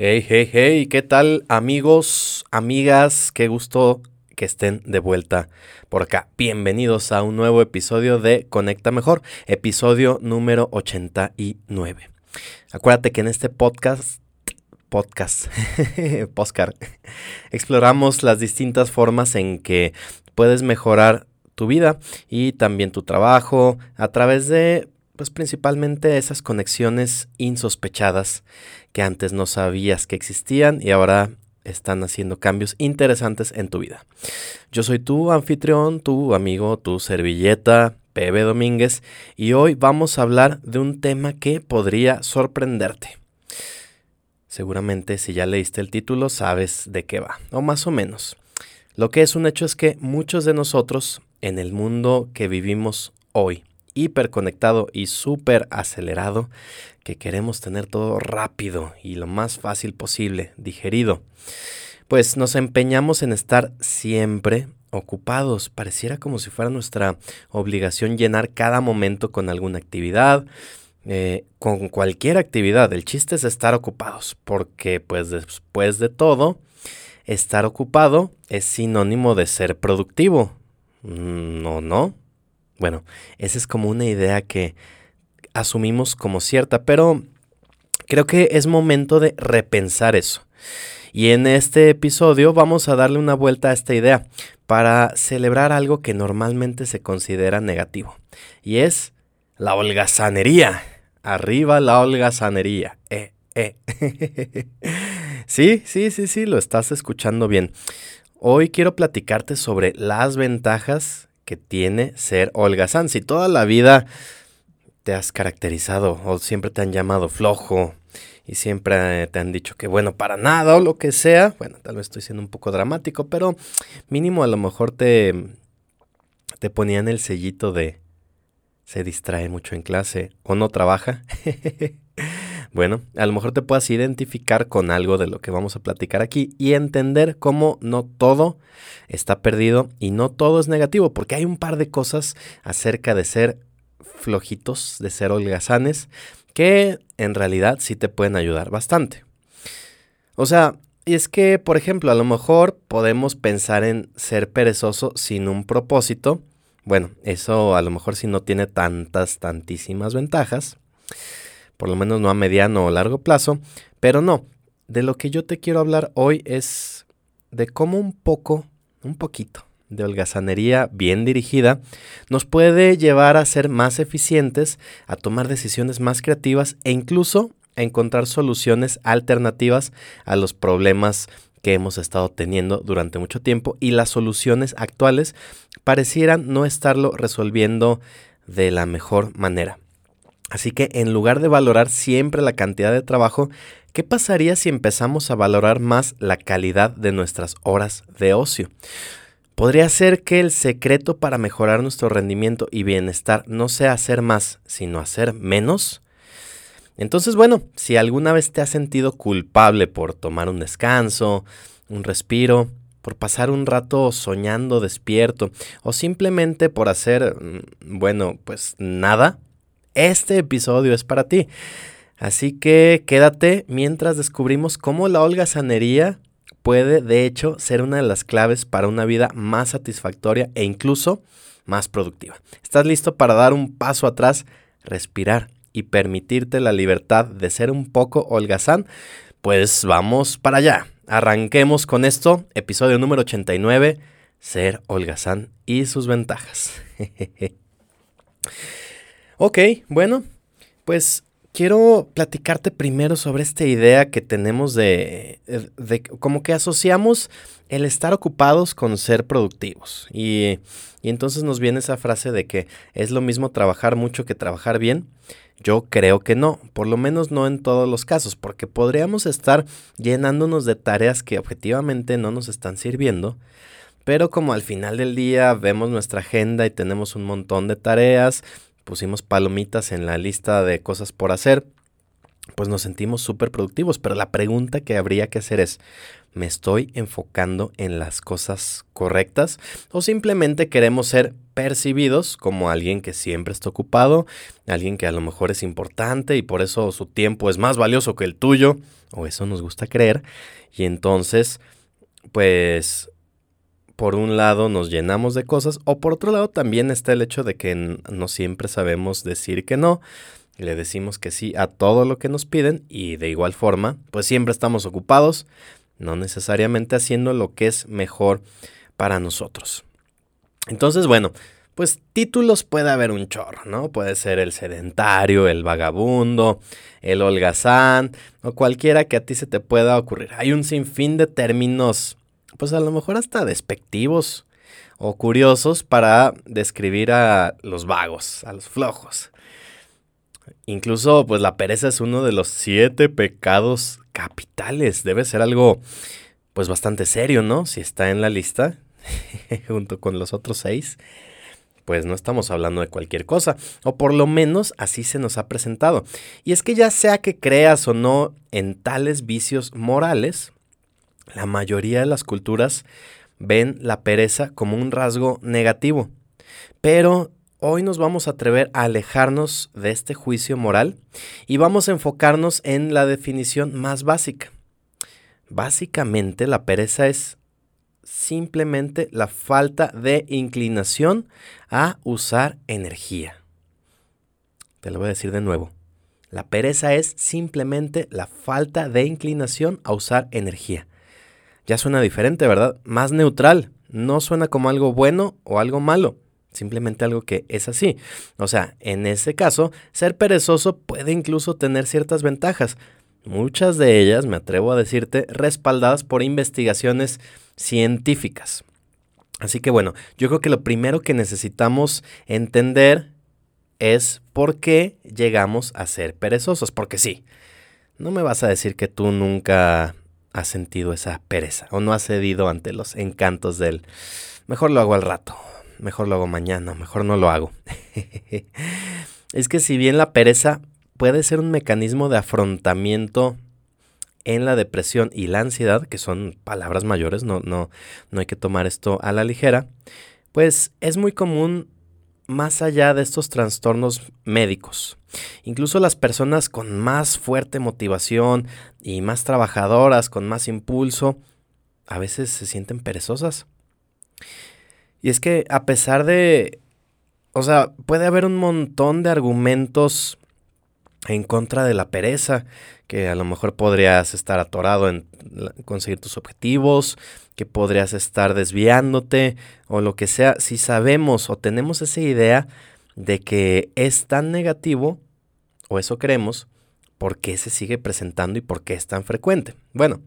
Hey, hey, hey, ¿qué tal amigos, amigas? Qué gusto que estén de vuelta por acá. Bienvenidos a un nuevo episodio de Conecta Mejor, episodio número 89. Acuérdate que en este podcast, podcast, exploramos las distintas formas en que puedes mejorar tu vida y también tu trabajo a través de pues principalmente esas conexiones insospechadas que antes no sabías que existían y ahora están haciendo cambios interesantes en tu vida. Yo soy tu anfitrión, tu amigo, tu servilleta, Pepe Domínguez, y hoy vamos a hablar de un tema que podría sorprenderte. Seguramente si ya leíste el título sabes de qué va, o más o menos. Lo que es un hecho es que muchos de nosotros en el mundo que vivimos hoy, hiperconectado y súper acelerado, que queremos tener todo rápido y lo más fácil posible, digerido. Pues nos empeñamos en estar siempre ocupados. Pareciera como si fuera nuestra obligación llenar cada momento con alguna actividad, eh, con cualquier actividad. El chiste es estar ocupados, porque pues después de todo, estar ocupado es sinónimo de ser productivo. No, no. Bueno, esa es como una idea que asumimos como cierta, pero creo que es momento de repensar eso. Y en este episodio vamos a darle una vuelta a esta idea para celebrar algo que normalmente se considera negativo. Y es la holgazanería. Arriba la holgazanería. Eh, eh. sí, sí, sí, sí, lo estás escuchando bien. Hoy quiero platicarte sobre las ventajas que tiene ser holgazán. Si toda la vida te has caracterizado o siempre te han llamado flojo y siempre te han dicho que bueno, para nada o lo que sea, bueno, tal vez estoy siendo un poco dramático, pero mínimo a lo mejor te, te ponían el sellito de se distrae mucho en clase o no trabaja. Bueno, a lo mejor te puedas identificar con algo de lo que vamos a platicar aquí y entender cómo no todo está perdido y no todo es negativo, porque hay un par de cosas acerca de ser flojitos, de ser holgazanes, que en realidad sí te pueden ayudar bastante. O sea, y es que, por ejemplo, a lo mejor podemos pensar en ser perezoso sin un propósito. Bueno, eso a lo mejor sí no tiene tantas, tantísimas ventajas por lo menos no a mediano o largo plazo, pero no, de lo que yo te quiero hablar hoy es de cómo un poco, un poquito de holgazanería bien dirigida nos puede llevar a ser más eficientes, a tomar decisiones más creativas e incluso a encontrar soluciones alternativas a los problemas que hemos estado teniendo durante mucho tiempo y las soluciones actuales parecieran no estarlo resolviendo de la mejor manera. Así que en lugar de valorar siempre la cantidad de trabajo, ¿qué pasaría si empezamos a valorar más la calidad de nuestras horas de ocio? Podría ser que el secreto para mejorar nuestro rendimiento y bienestar no sea hacer más, sino hacer menos. Entonces, bueno, si alguna vez te has sentido culpable por tomar un descanso, un respiro, por pasar un rato soñando despierto o simplemente por hacer, mm, bueno, pues nada, este episodio es para ti. Así que quédate mientras descubrimos cómo la holgazanería puede de hecho ser una de las claves para una vida más satisfactoria e incluso más productiva. ¿Estás listo para dar un paso atrás, respirar y permitirte la libertad de ser un poco holgazán? Pues vamos para allá. Arranquemos con esto, episodio número 89, ser holgazán y sus ventajas. Ok, bueno, pues quiero platicarte primero sobre esta idea que tenemos de, de, como que asociamos el estar ocupados con ser productivos. Y, y, entonces nos viene esa frase de que es lo mismo trabajar mucho que trabajar bien. Yo creo que no, por lo menos no en todos los casos, porque podríamos estar llenándonos de tareas que objetivamente no nos están sirviendo. Pero como al final del día vemos nuestra agenda y tenemos un montón de tareas, pusimos palomitas en la lista de cosas por hacer. pues nos sentimos súper productivos. Pero la pregunta que habría que hacer es, ¿me estoy enfocando en las cosas correctas? ¿O simplemente queremos ser percibidos como alguien que siempre está ocupado, alguien que a lo mejor es importante y por eso su tiempo es más valioso que el tuyo? O eso nos gusta creer. Y entonces, pues por un lado nos llenamos de cosas o por otro lado también está el hecho de que no siempre sabemos decir que no. Le decimos que sí a todo lo que nos piden y de igual forma, pues siempre estamos ocupados, no necesariamente haciendo lo que es mejor para nosotros. Entonces, bueno, pues títulos puede haber un chorro, ¿no? Puede ser el sedentario, el vagabundo, el holgazán o cualquiera que a ti se te pueda ocurrir. Hay un sinfín de términos pues a lo mejor hasta despectivos o curiosos para describir a los vagos, a los flojos. Incluso, pues la pereza es uno de los siete pecados capitales. Debe ser algo, pues bastante serio, ¿no? Si está en la lista, junto con los otros seis, pues no estamos hablando de cualquier cosa. O por lo menos así se nos ha presentado. Y es que ya sea que creas o no en tales vicios morales, la mayoría de las culturas ven la pereza como un rasgo negativo. Pero hoy nos vamos a atrever a alejarnos de este juicio moral y vamos a enfocarnos en la definición más básica. Básicamente la pereza es simplemente la falta de inclinación a usar energía. Te lo voy a decir de nuevo. La pereza es simplemente la falta de inclinación a usar energía ya suena diferente, ¿verdad? Más neutral. No suena como algo bueno o algo malo. Simplemente algo que es así. O sea, en ese caso, ser perezoso puede incluso tener ciertas ventajas. Muchas de ellas, me atrevo a decirte, respaldadas por investigaciones científicas. Así que bueno, yo creo que lo primero que necesitamos entender es por qué llegamos a ser perezosos. Porque sí, no me vas a decir que tú nunca has sentido esa pereza o no has cedido ante los encantos del mejor lo hago al rato, mejor lo hago mañana, mejor no lo hago. es que si bien la pereza puede ser un mecanismo de afrontamiento en la depresión y la ansiedad, que son palabras mayores, no, no, no hay que tomar esto a la ligera, pues es muy común más allá de estos trastornos médicos. Incluso las personas con más fuerte motivación y más trabajadoras, con más impulso, a veces se sienten perezosas. Y es que a pesar de... O sea, puede haber un montón de argumentos en contra de la pereza, que a lo mejor podrías estar atorado en conseguir tus objetivos, que podrías estar desviándote o lo que sea, si sabemos o tenemos esa idea de que es tan negativo, o eso creemos, ¿por qué se sigue presentando y por qué es tan frecuente? Bueno,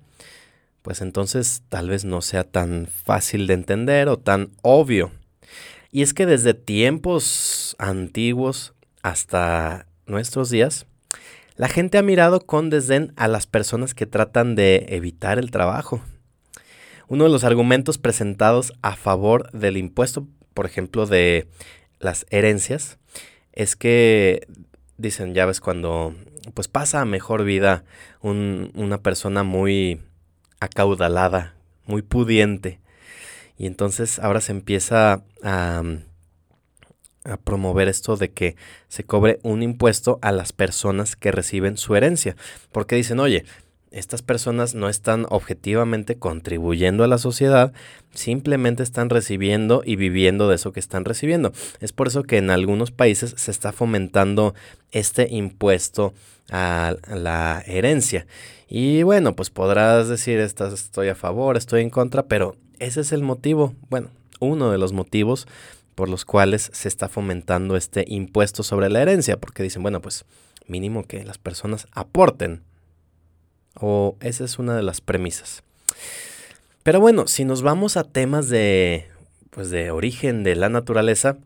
pues entonces tal vez no sea tan fácil de entender o tan obvio. Y es que desde tiempos antiguos hasta nuestros días, la gente ha mirado con desdén a las personas que tratan de evitar el trabajo, uno de los argumentos presentados a favor del impuesto, por ejemplo, de las herencias, es que dicen, ya ves, cuando pues pasa a mejor vida una persona muy acaudalada, muy pudiente, y entonces ahora se empieza a, a promover esto de que se cobre un impuesto a las personas que reciben su herencia, porque dicen, oye, estas personas no están objetivamente contribuyendo a la sociedad, simplemente están recibiendo y viviendo de eso que están recibiendo. Es por eso que en algunos países se está fomentando este impuesto a la herencia. Y bueno, pues podrás decir, estoy a favor, estoy en contra, pero ese es el motivo, bueno, uno de los motivos por los cuales se está fomentando este impuesto sobre la herencia, porque dicen, bueno, pues mínimo que las personas aporten o esa es una de las premisas. Pero bueno, si nos vamos a temas de, pues de origen de la naturaleza,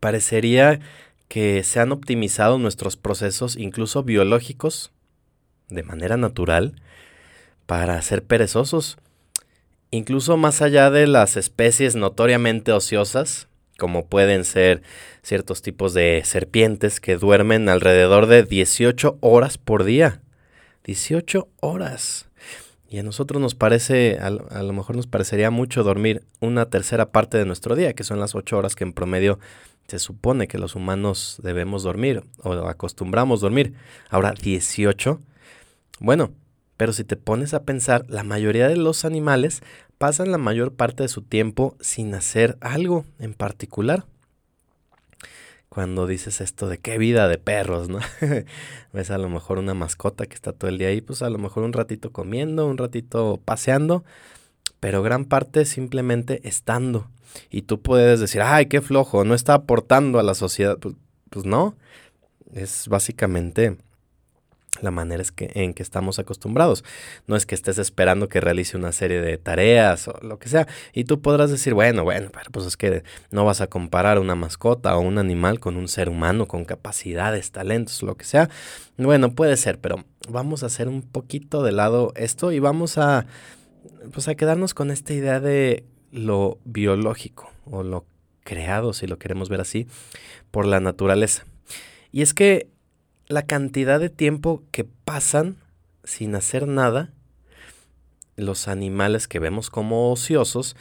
parecería que se han optimizado nuestros procesos, incluso biológicos, de manera natural, para ser perezosos. Incluso más allá de las especies notoriamente ociosas, como pueden ser ciertos tipos de serpientes que duermen alrededor de 18 horas por día. 18 horas. Y a nosotros nos parece, a, lo mejor nos parecería mucho dormir una tercera parte de nuestro día, que son las 8 horas que en promedio se supone que los humanos debemos dormir o acostumbramos dormir. Ahora 18. Bueno, pero si te pones a pensar, la mayoría de los animales pasan la mayor parte de su tiempo sin hacer algo en particular cuando dices esto de qué vida de perros, ¿no? Ves a lo mejor una mascota que está todo el día ahí, pues a lo mejor un ratito comiendo, un ratito paseando, pero gran parte simplemente estando. Y tú puedes decir, ay, qué flojo, no está aportando a la sociedad. Pues, pues no, es básicamente la manera es que, en que estamos acostumbrados. No es que estés esperando que realice una serie de tareas o lo que sea. Y tú podrás decir, bueno, bueno, pero pues es que no vas a comparar una mascota o un animal con un ser humano con capacidades, talentos, lo que sea. Bueno, puede ser, pero vamos a hacer un poquito de lado esto y vamos a, pues a quedarnos con esta idea de lo biológico o lo creado, si lo queremos ver así, por la naturaleza. Y es que la cantidad de tiempo que pasan sin hacer nada, los animales que vemos como ociosos,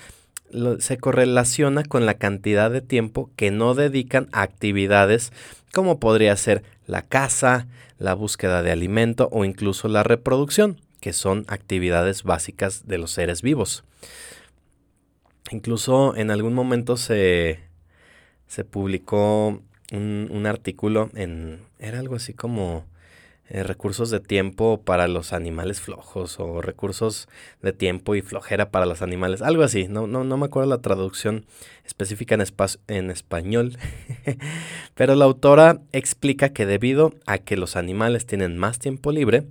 se correlaciona con la cantidad de tiempo que no dedican a actividades como podría ser la caza, la búsqueda de alimento o incluso la reproducción, que son actividades básicas de los seres vivos. Incluso en algún momento se, se publicó un, artículo en, era algo así como eh, recursos de tiempo para los animales flojos o recursos de tiempo y flojera para los animales, algo así, no, no, no me acuerdo la traducción específica en, en español, pero la autora explica que debido a que los animales tienen más tiempo libre,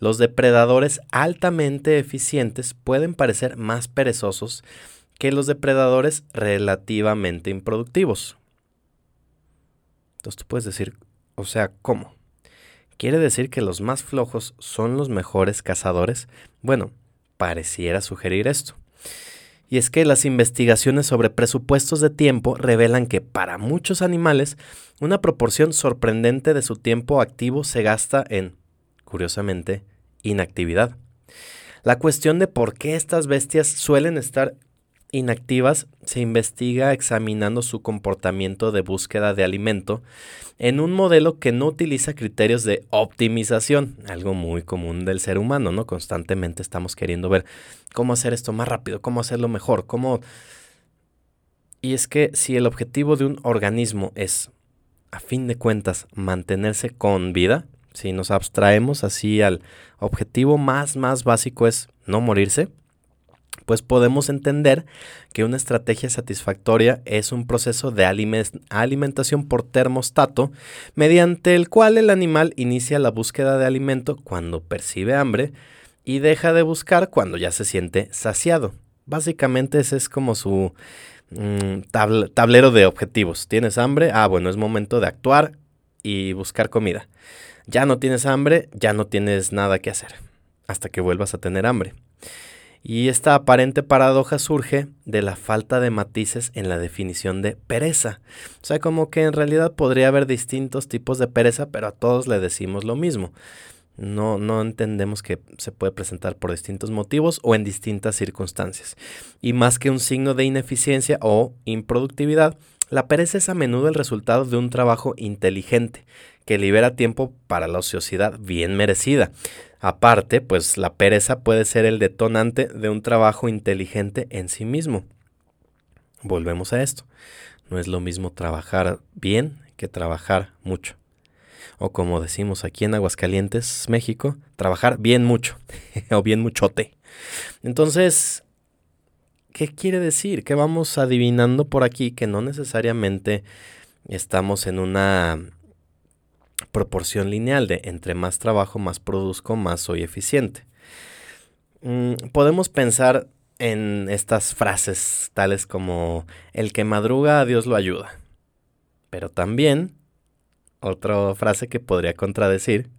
los depredadores altamente eficientes pueden parecer más perezosos que los depredadores relativamente improductivos. Tú puedes decir, o sea, ¿cómo? ¿Quiere decir que los más flojos son los mejores cazadores? Bueno, pareciera sugerir esto. Y es que las investigaciones sobre presupuestos de tiempo revelan que para muchos animales una proporción sorprendente de su tiempo activo se gasta en, curiosamente, inactividad. La cuestión de por qué estas bestias suelen estar inactivas se investiga examinando su comportamiento de búsqueda de alimento en un modelo que no utiliza criterios de optimización, algo muy común del ser humano, ¿no? Constantemente estamos queriendo ver cómo hacer esto más rápido, cómo hacerlo mejor, cómo... Y es que si el objetivo de un organismo es, a fin de cuentas, mantenerse con vida, si nos abstraemos así al objetivo más, más básico es no morirse, pues podemos entender que una estrategia satisfactoria es un proceso de alimentación por termostato, mediante el cual el animal inicia la búsqueda de alimento cuando percibe hambre y deja de buscar cuando ya se siente saciado. Básicamente ese es como su mm, tablero de objetivos. ¿Tienes hambre? Ah, bueno, es momento de actuar y buscar comida. Ya no tienes hambre, ya no tienes nada que hacer, hasta que vuelvas a tener hambre. Y esta aparente paradoja surge de la falta de matices en la definición de pereza. O sea, como que en realidad podría haber distintos tipos de pereza, pero a todos le decimos lo mismo. No, no entendemos que se puede presentar por distintos motivos o en distintas circunstancias. Y más que un signo de ineficiencia o improductividad, la pereza es a menudo el resultado de un trabajo inteligente que libera tiempo para la ociosidad bien merecida. Aparte, pues la pereza puede ser el detonante de un trabajo inteligente en sí mismo. Volvemos a esto. No es lo mismo trabajar bien que trabajar mucho. O como decimos aquí en Aguascalientes, México, trabajar bien mucho o bien muchote. Entonces, ¿qué quiere decir? Que vamos adivinando por aquí que no necesariamente estamos en una proporción lineal de entre más trabajo, más produzco, más soy eficiente. Mm, podemos pensar en estas frases tales como el que madruga a Dios lo ayuda. Pero también otra frase que podría contradecir,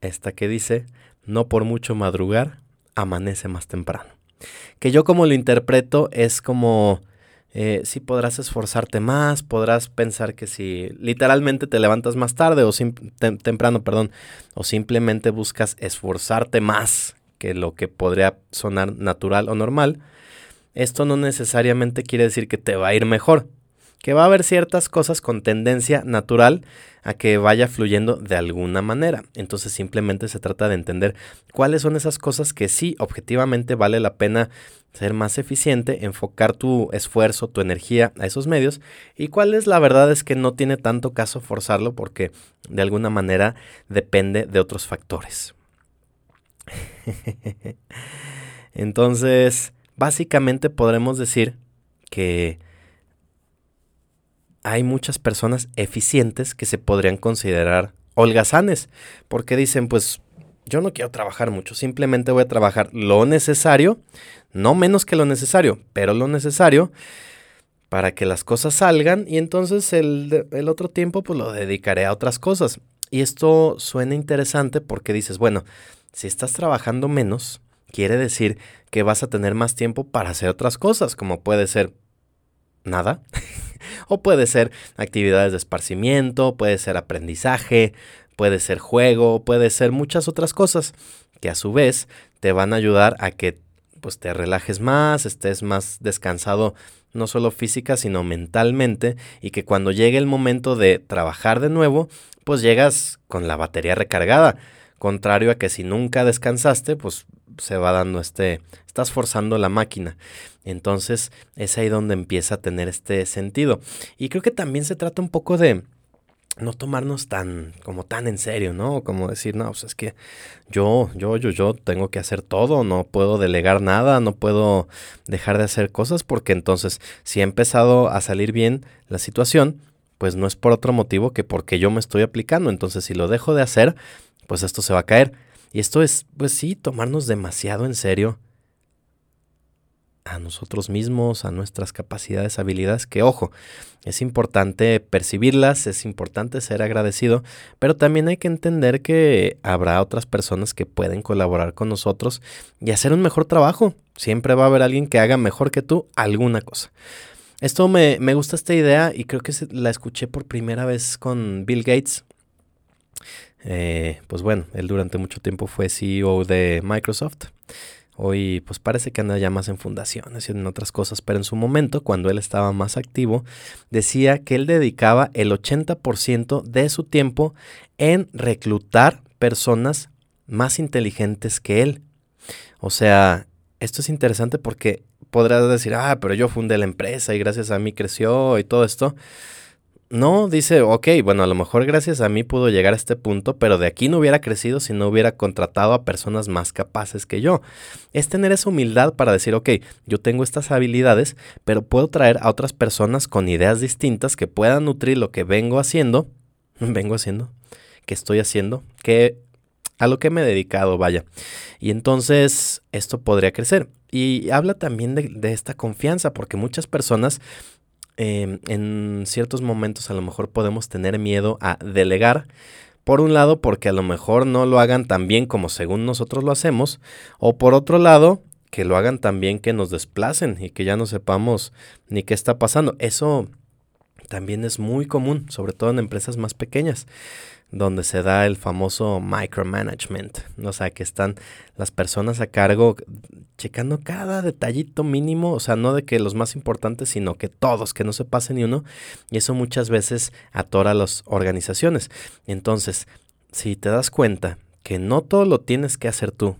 esta que dice, no por mucho madrugar, amanece más temprano. Que yo como lo interpreto es como eh, sí podrás esforzarte más, podrás pensar que si literalmente te levantas más tarde o temprano, perdón, o simplemente buscas esforzarte más que lo que podría sonar natural o normal, esto no necesariamente quiere decir que te va a ir mejor que va a haber ciertas cosas con tendencia natural a que vaya fluyendo de alguna manera. Entonces simplemente se trata de entender cuáles son esas cosas que sí objetivamente vale la pena ser más eficiente, enfocar tu esfuerzo, tu energía a esos medios y cuáles la verdad es que no tiene tanto caso forzarlo porque de alguna manera depende de otros factores. Entonces, básicamente podremos decir que hay muchas personas eficientes que se podrían considerar holgazanes, porque dicen, pues yo no quiero trabajar mucho, simplemente voy a trabajar lo necesario, no menos que lo necesario, pero lo necesario para que las cosas salgan y entonces el, el otro tiempo pues lo dedicaré a otras cosas. Y esto suena interesante porque dices, bueno, si estás trabajando menos, quiere decir que vas a tener más tiempo para hacer otras cosas, como puede ser nada. o puede ser actividades de esparcimiento, puede ser aprendizaje, puede ser juego, puede ser muchas otras cosas que a su vez te van a ayudar a que pues te relajes más, estés más descansado no solo física sino mentalmente y que cuando llegue el momento de trabajar de nuevo, pues llegas con la batería recargada, contrario a que si nunca descansaste, pues se va dando este, estás forzando la máquina. Entonces es ahí donde empieza a tener este sentido. Y creo que también se trata un poco de no tomarnos tan, como tan en serio, ¿no? Como decir, no, pues es que yo, yo, yo, yo tengo que hacer todo, no puedo delegar nada, no puedo dejar de hacer cosas, porque entonces si ha empezado a salir bien la situación, pues no es por otro motivo que porque yo me estoy aplicando. Entonces si lo dejo de hacer, pues esto se va a caer. Y esto es, pues sí, tomarnos demasiado en serio a nosotros mismos, a nuestras capacidades, habilidades, que ojo, es importante percibirlas, es importante ser agradecido, pero también hay que entender que habrá otras personas que pueden colaborar con nosotros y hacer un mejor trabajo. Siempre va a haber alguien que haga mejor que tú alguna cosa. Esto me, me gusta esta idea y creo que la escuché por primera vez con Bill Gates. Eh, pues bueno, él durante mucho tiempo fue CEO de Microsoft. Hoy pues parece que anda ya más en fundaciones y en otras cosas, pero en su momento, cuando él estaba más activo, decía que él dedicaba el 80% de su tiempo en reclutar personas más inteligentes que él. O sea, esto es interesante porque podrás decir, ah, pero yo fundé la empresa y gracias a mí creció y todo esto. No, dice, ok, bueno, a lo mejor gracias a mí pudo llegar a este punto, pero de aquí no hubiera crecido si no hubiera contratado a personas más capaces que yo. Es tener esa humildad para decir, ok, yo tengo estas habilidades, pero puedo traer a otras personas con ideas distintas que puedan nutrir lo que vengo haciendo, vengo haciendo, que estoy haciendo, que a lo que me he dedicado, vaya. Y entonces esto podría crecer. Y habla también de, de, esta confianza, porque muchas personas Em, en ciertos momentos a lo mejor podemos tener miedo a delegar. Por un lado, porque a lo mejor no lo hagan tan bien como según nosotros lo hacemos. O por otro lado, que lo hagan tan bien que nos desplacen y que ya no sepamos ni qué está pasando. Eso también es muy común, sobre todo en empresas más pequeñas donde se da el famoso micromanagement, o sea, que están las personas a cargo checando cada detallito mínimo, o sea, no de que los más importantes, sino que todos, que no se pase ni uno, y eso muchas veces atora a las organizaciones. Entonces, si te das cuenta que no todo lo tienes que hacer tú,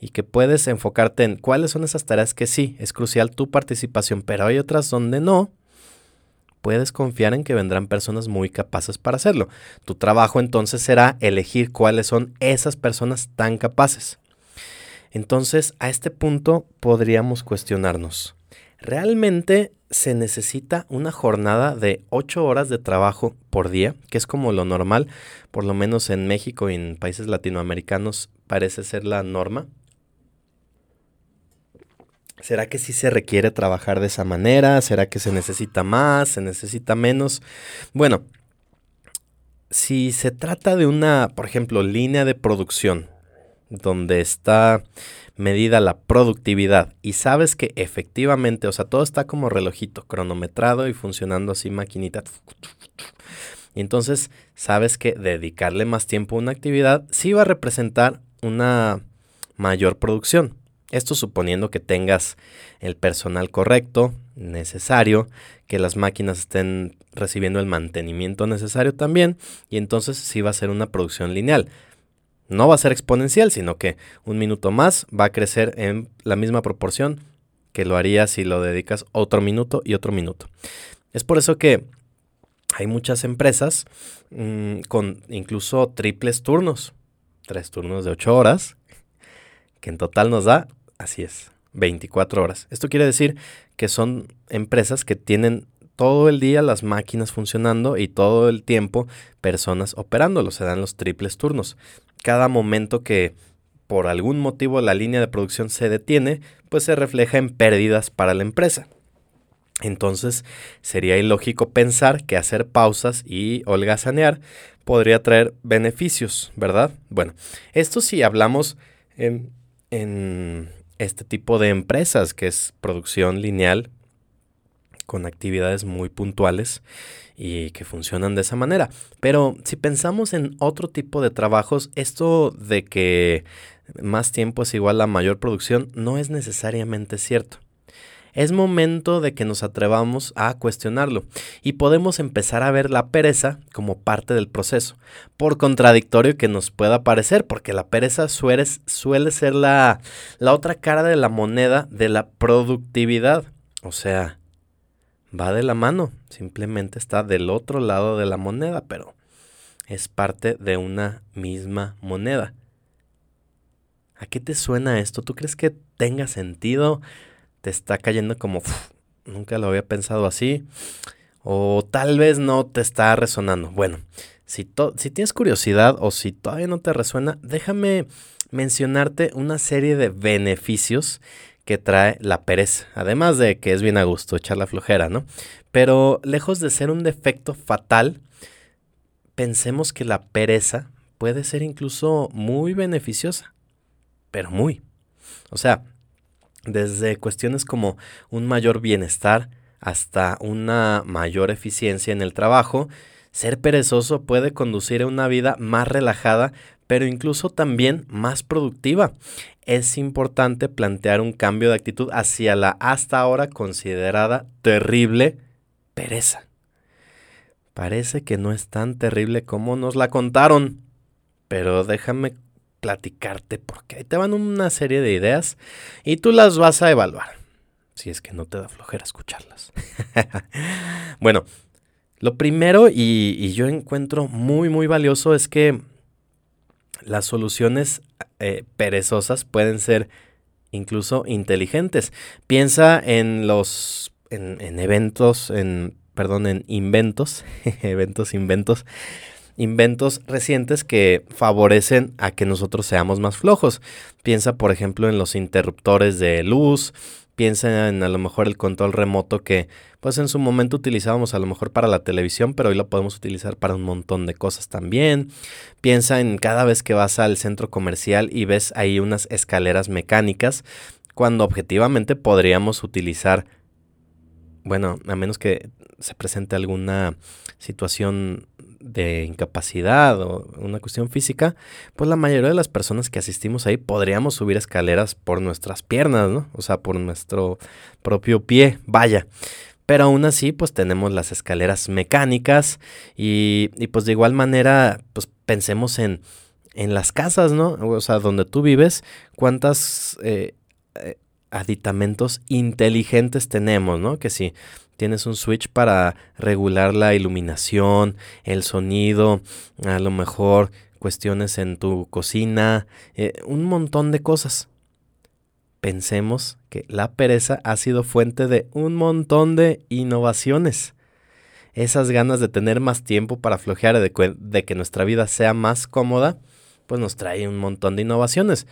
y que puedes enfocarte en cuáles son esas tareas que sí, es crucial tu participación, pero hay otras donde no, puedes confiar en que vendrán personas muy capaces para hacerlo. Tu trabajo entonces será elegir cuáles son esas personas tan capaces. Entonces, a este punto podríamos cuestionarnos, ¿realmente se necesita una jornada de 8 horas de trabajo por día, que es como lo normal, por lo menos en México y en países latinoamericanos parece ser la norma? ¿Será que sí se requiere trabajar de esa manera? ¿Será que se necesita más? ¿Se necesita menos? Bueno, si se trata de una, por ejemplo, línea de producción, donde está medida la productividad y sabes que efectivamente, o sea, todo está como relojito, cronometrado y funcionando así maquinita. Y entonces sabes que dedicarle más tiempo a una actividad sí va a representar una mayor producción. Esto suponiendo que tengas el personal correcto, necesario, que las máquinas estén recibiendo el mantenimiento necesario también, y entonces sí va a ser una producción lineal. No va a ser exponencial, sino que un minuto más va a crecer en la misma proporción que lo haría si lo dedicas otro minuto y otro minuto. Es por eso que hay muchas empresas mm, con incluso triples turnos, tres turnos de ocho horas, que en total nos da, así es, 24 horas. Esto quiere decir que son empresas que tienen todo el día las máquinas funcionando y todo el tiempo personas operándolo. Se dan los triples turnos. Cada momento que por algún motivo la línea de producción se detiene, pues se refleja en pérdidas para la empresa. Entonces sería ilógico pensar que hacer pausas y holgazanear podría traer beneficios, ¿verdad? Bueno, esto si hablamos en, en este tipo de empresas que es producción lineal con actividades muy puntuales y que funcionan de esa manera. Pero si pensamos en otro tipo de trabajos, esto de que más tiempo es igual a mayor producción no es necesariamente cierto es momento de que nos atrevamos a cuestionarlo y podemos empezar a ver la pereza como parte del proceso, por contradictorio que nos pueda parecer, porque la pereza suele, suele ser la, la otra cara de la moneda de la productividad. O sea, va de la mano, simplemente está del otro lado de la moneda, pero es parte de una misma moneda. ¿A qué te suena esto? ¿Tú crees que tenga sentido? Te está cayendo como, nunca lo había pensado así, o tal vez no te está resonando. Bueno, si, si tienes curiosidad o si todavía no te resuena, déjame mencionarte una serie de beneficios que trae la pereza, además de que es bien a gusto echar la flojera, ¿no? Pero lejos de ser un defecto fatal, pensemos que la pereza puede ser incluso muy beneficiosa, pero muy. O sea, desde cuestiones como un mayor bienestar hasta una mayor eficiencia en el trabajo, ser perezoso puede conducir a una vida más relajada, pero incluso también más productiva. Es importante plantear un cambio de actitud hacia la hasta ahora considerada terrible pereza. Parece que no es tan terrible como nos la contaron, pero déjame platicarte porque ahí te van una serie de ideas y tú las vas a evaluar. Si es que no te da flojera escucharlas. bueno, lo primero y, yo encuentro muy, muy valioso es que las soluciones eh, perezosas pueden ser incluso inteligentes. Piensa en los en, en eventos, en perdón, en inventos, eventos, inventos inventos recientes que favorecen a que nosotros seamos más flojos. Piensa, por ejemplo, en los interruptores de luz, piensa en a lo mejor el control remoto que pues en su momento utilizábamos a lo mejor para la televisión, pero hoy lo podemos utilizar para un montón de cosas también. Piensa en cada vez que vas al centro comercial y ves ahí unas escaleras mecánicas, cuando objetivamente podríamos utilizar, bueno, a menos que se presente alguna situación de incapacidad o una cuestión física, pues la mayoría de las personas que asistimos ahí podríamos subir escaleras por nuestras piernas, ¿no? O sea, por nuestro propio pie, vaya. Pero aún así, pues tenemos las escaleras mecánicas y, y pues de igual manera, pues pensemos en, en las casas, ¿no? O sea, donde tú vives, cuántas eh, eh, aditamentos inteligentes tenemos, ¿no? Que si Tienes un switch para regular la iluminación, el sonido, a lo mejor cuestiones en tu cocina, eh, un montón de cosas. Pensemos que la pereza ha sido fuente de un montón de innovaciones. Esas ganas de tener más tiempo para flojear, de, de que nuestra vida sea más cómoda, pues nos trae un montón de innovaciones.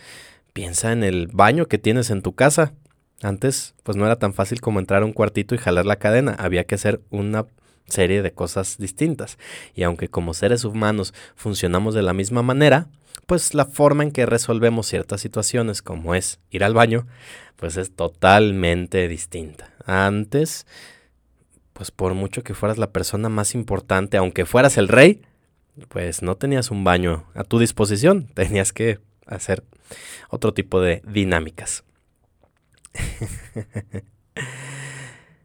Piensa en el baño que tienes en tu casa. Antes, pues no era tan fácil como entrar a un cuartito y jalar la cadena. Había que hacer una serie de cosas distintas. Y aunque como seres humanos funcionamos de la misma manera, pues la forma en que resolvemos ciertas situaciones, como es ir al baño, pues es totalmente distinta. Antes, pues por mucho que fueras la persona más importante, aunque fueras el rey, pues no tenías un baño a tu disposición, tenías que hacer otro tipo de dinámicas.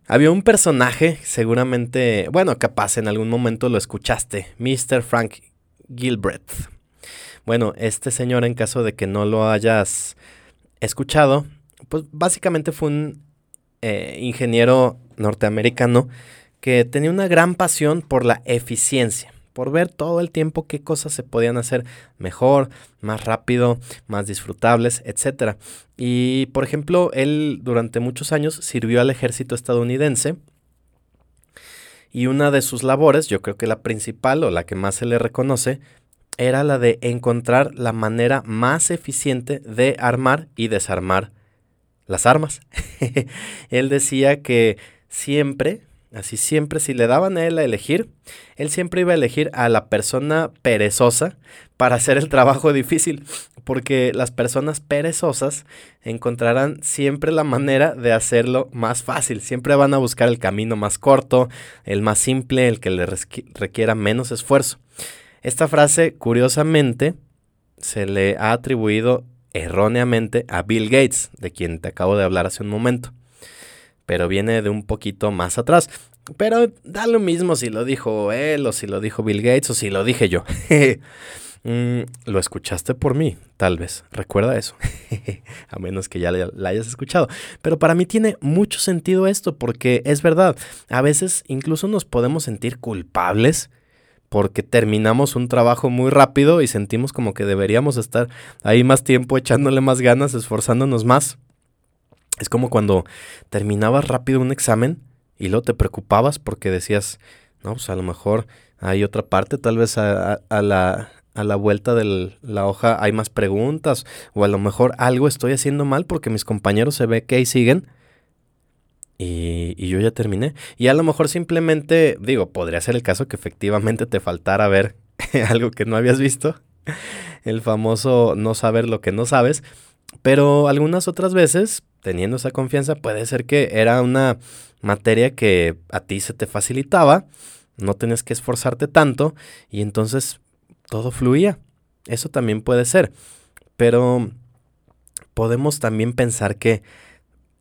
Había un personaje, seguramente, bueno, capaz en algún momento lo escuchaste, Mr. Frank Gilbreth. Bueno, este señor, en caso de que no lo hayas escuchado, pues básicamente fue un eh, ingeniero norteamericano que tenía una gran pasión por la eficiencia por ver todo el tiempo qué cosas se podían hacer mejor, más rápido, más disfrutables, etc. Y por ejemplo, él durante muchos años sirvió al ejército estadounidense y una de sus labores, yo creo que la principal o la que más se le reconoce, era la de encontrar la manera más eficiente de armar y desarmar las armas. él decía que siempre Así siempre, si le daban a él a elegir, él siempre iba a elegir a la persona perezosa para hacer el trabajo difícil, porque las personas perezosas encontrarán siempre la manera de hacerlo más fácil, siempre van a buscar el camino más corto, el más simple, el que le requiera menos esfuerzo. Esta frase, curiosamente, se le ha atribuido erróneamente a Bill Gates, de quien te acabo de hablar hace un momento pero viene de un poquito más atrás. Pero da lo mismo si lo dijo él o si lo dijo Bill Gates o si lo dije yo. Mm, lo escuchaste por mí, tal vez. Recuerda eso. A menos que ya la hayas escuchado. Pero para mí tiene mucho sentido esto porque es verdad. A veces incluso nos podemos sentir culpables porque terminamos un trabajo muy rápido y sentimos como que deberíamos estar ahí más tiempo echándole más ganas, esforzándonos más. Es como cuando terminabas rápido un examen y luego te preocupabas porque decías, no, pues a lo mejor hay otra parte, tal vez a, la, a la vuelta de la hoja hay más preguntas o a lo mejor algo estoy haciendo mal porque mis compañeros se ve que ahí siguen y, y, yo ya terminé. Y a lo mejor simplemente, digo, podría ser el caso que efectivamente te faltara ver algo que no habías visto, el famoso no saber lo que no sabes, pero algunas otras veces teniendo esa confianza, puede ser que era una materia que a ti se te facilitaba, no tenías que esforzarte tanto y entonces todo fluía. Eso también puede ser. Pero podemos también pensar que